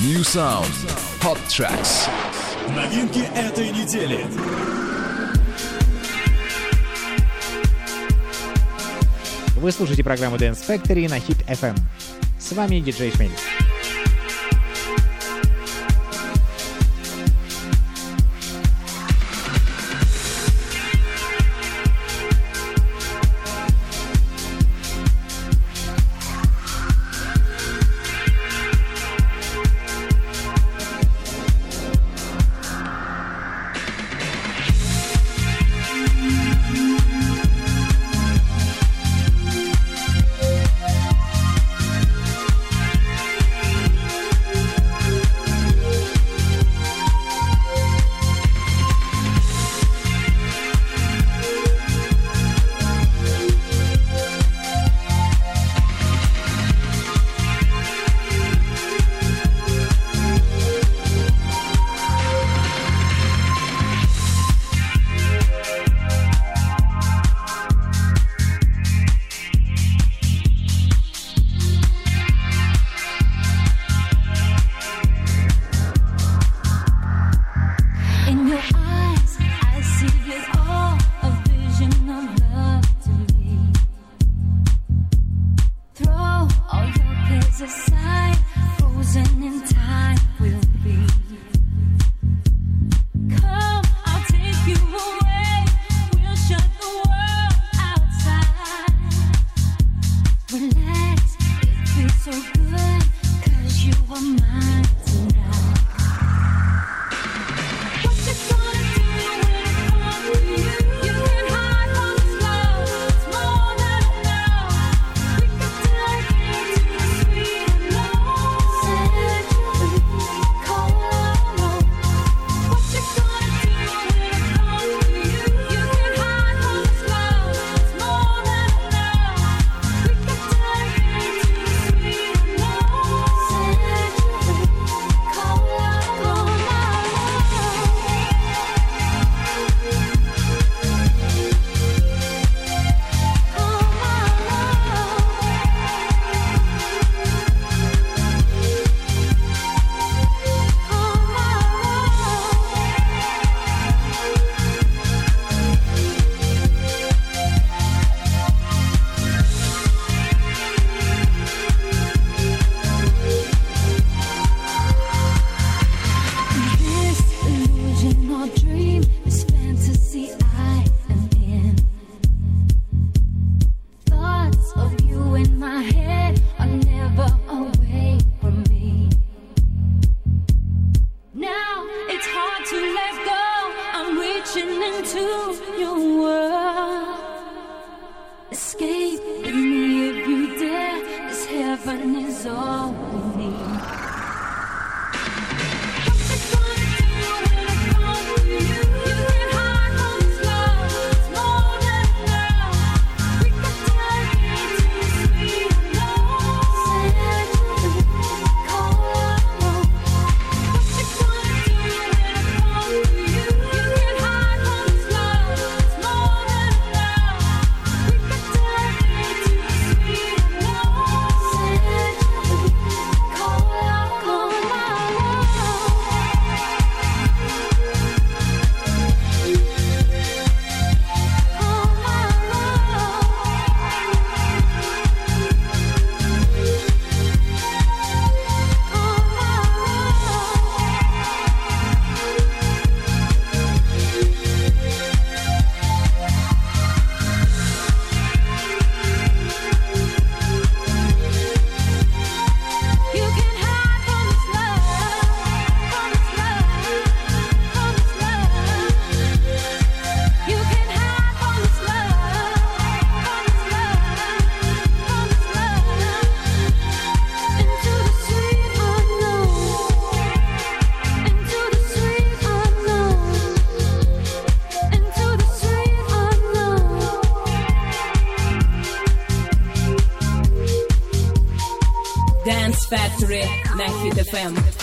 New Sound. Hot Tracks. Новинки этой недели. Вы слушаете программу Dance Factory на Hit FM. С вами диджей Шмель. Nike FM.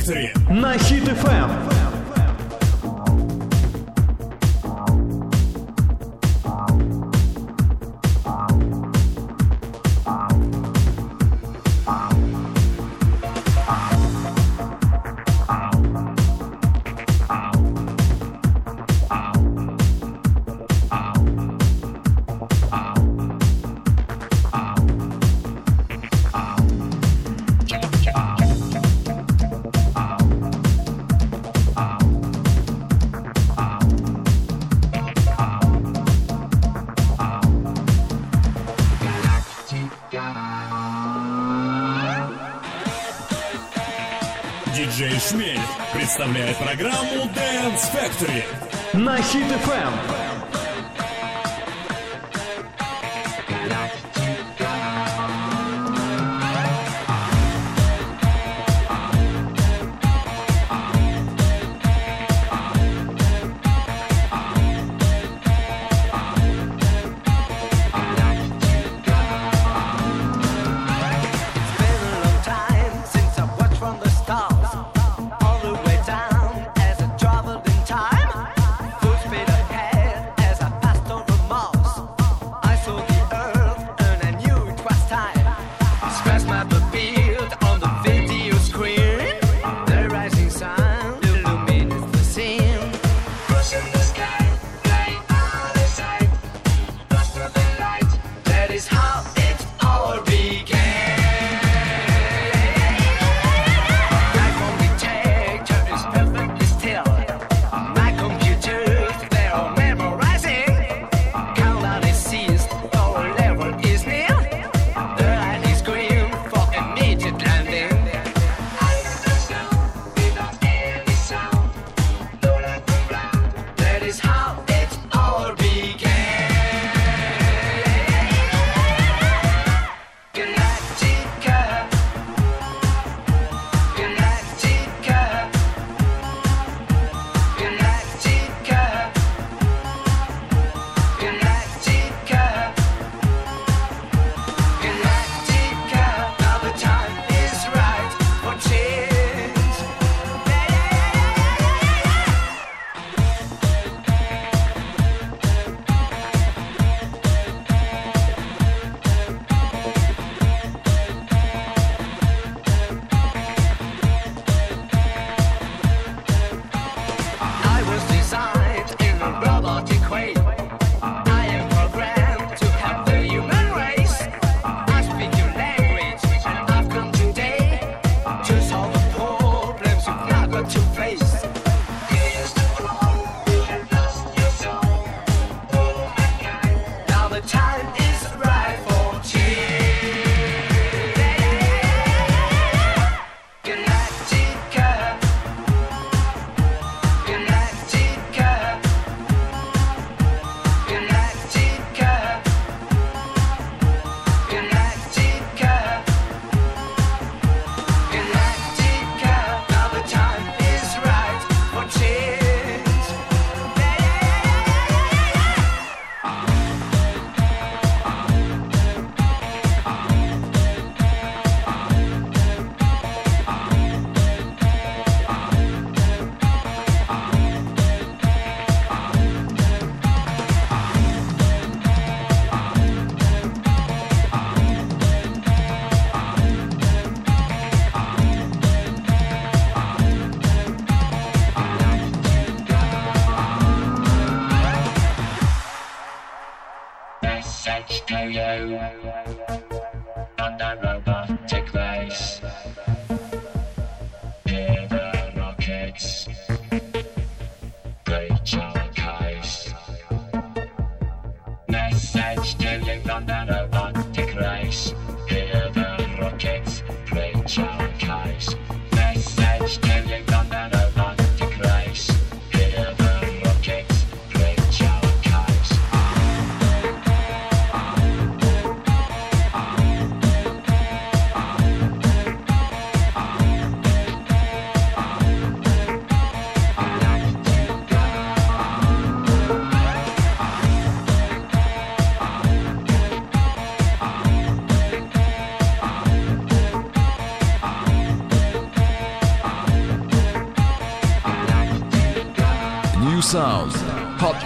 Dance Factory на Hit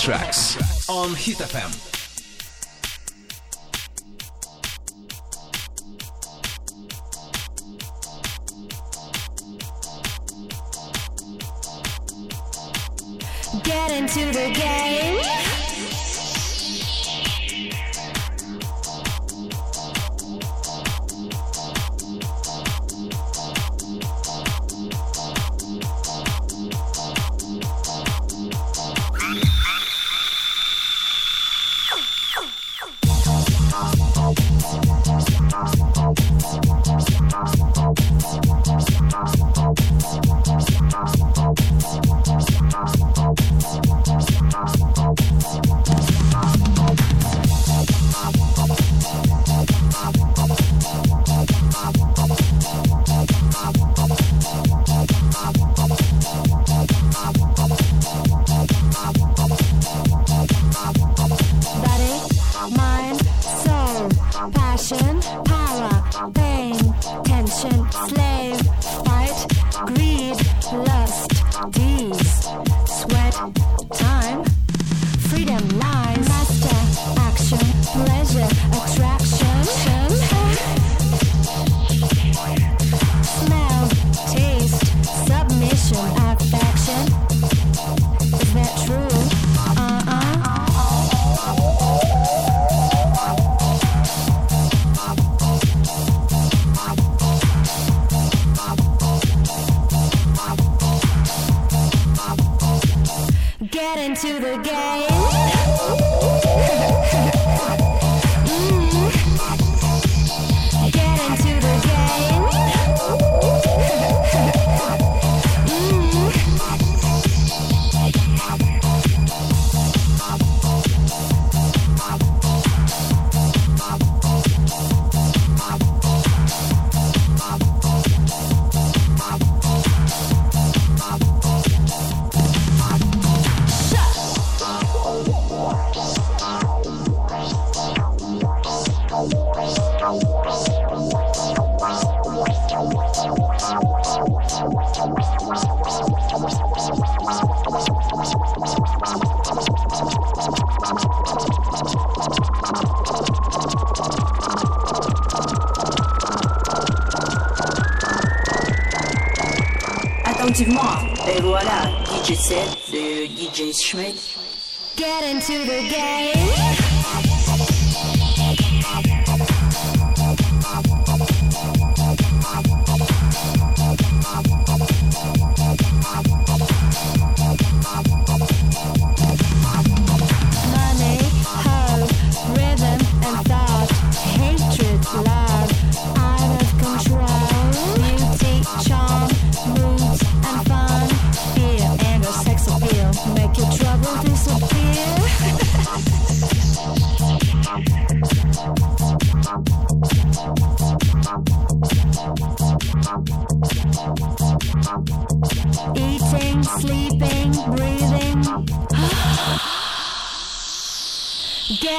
tracks on Hit FM. Get into the game. Et voilà, DJ 7 de DJ Schmidt. Get into the game.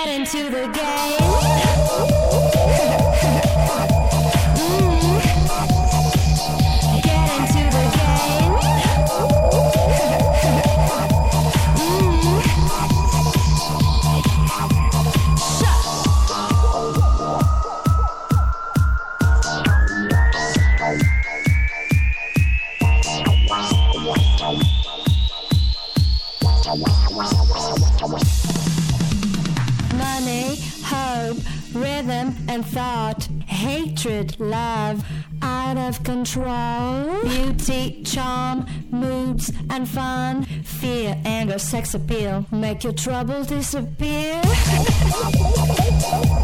Money, the rhythm Thought, hatred, love, out of control. Beauty, charm, moods, and fun. Fear, anger, sex appeal. Make your trouble disappear.